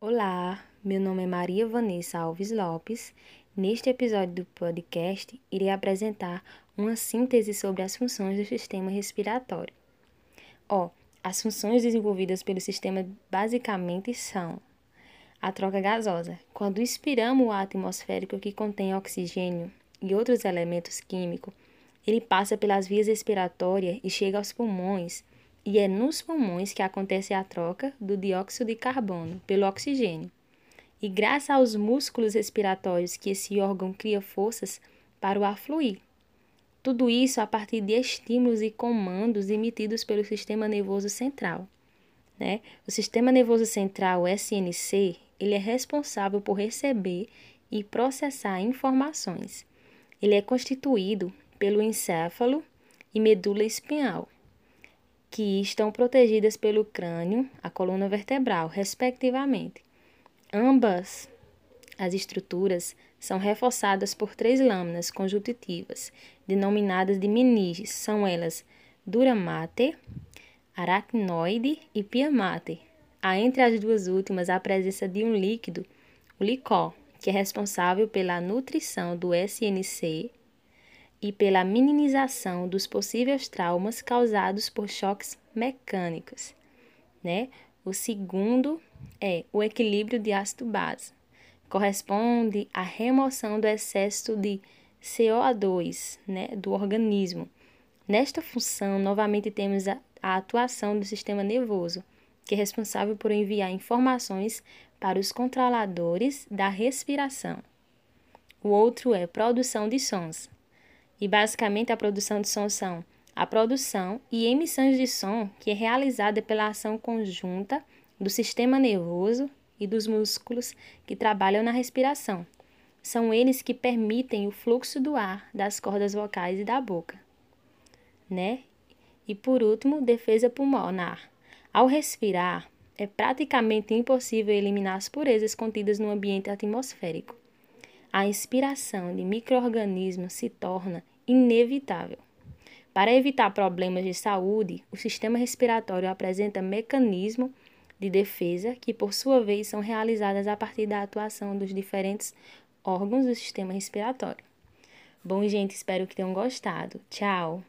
Olá, meu nome é Maria Vanessa Alves Lopes. Neste episódio do podcast, irei apresentar uma síntese sobre as funções do sistema respiratório. Ó, as funções desenvolvidas pelo sistema basicamente são a troca gasosa. Quando inspiramos o ar atmosférico que contém oxigênio e outros elementos químicos, ele passa pelas vias respiratórias e chega aos pulmões e é nos pulmões que acontece a troca do dióxido de carbono pelo oxigênio. E graças aos músculos respiratórios que esse órgão cria forças para o ar fluir. Tudo isso a partir de estímulos e comandos emitidos pelo sistema nervoso central. Né? O sistema nervoso central, SNC, ele é responsável por receber e processar informações. Ele é constituído pelo encéfalo e medula espinhal que estão protegidas pelo crânio, a coluna vertebral, respectivamente. Ambas as estruturas são reforçadas por três lâminas conjuntivas, denominadas de meninges. São elas dura mater, aracnoide e pia mater. Há entre as duas últimas a presença de um líquido, o licó, que é responsável pela nutrição do SNC e pela minimização dos possíveis traumas causados por choques mecânicos. Né? O segundo é o equilíbrio de ácido-base. Corresponde à remoção do excesso de CO2 né, do organismo. Nesta função, novamente temos a, a atuação do sistema nervoso, que é responsável por enviar informações para os controladores da respiração. O outro é produção de sons. E basicamente a produção de som são a produção e emissões de som que é realizada pela ação conjunta do sistema nervoso e dos músculos que trabalham na respiração. São eles que permitem o fluxo do ar das cordas vocais e da boca, né? E por último, defesa pulmonar. Ao respirar, é praticamente impossível eliminar as purezas contidas no ambiente atmosférico a inspiração de microorganismos se torna inevitável. Para evitar problemas de saúde, o sistema respiratório apresenta mecanismos de defesa que, por sua vez, são realizadas a partir da atuação dos diferentes órgãos do sistema respiratório. Bom, gente, espero que tenham gostado. Tchau!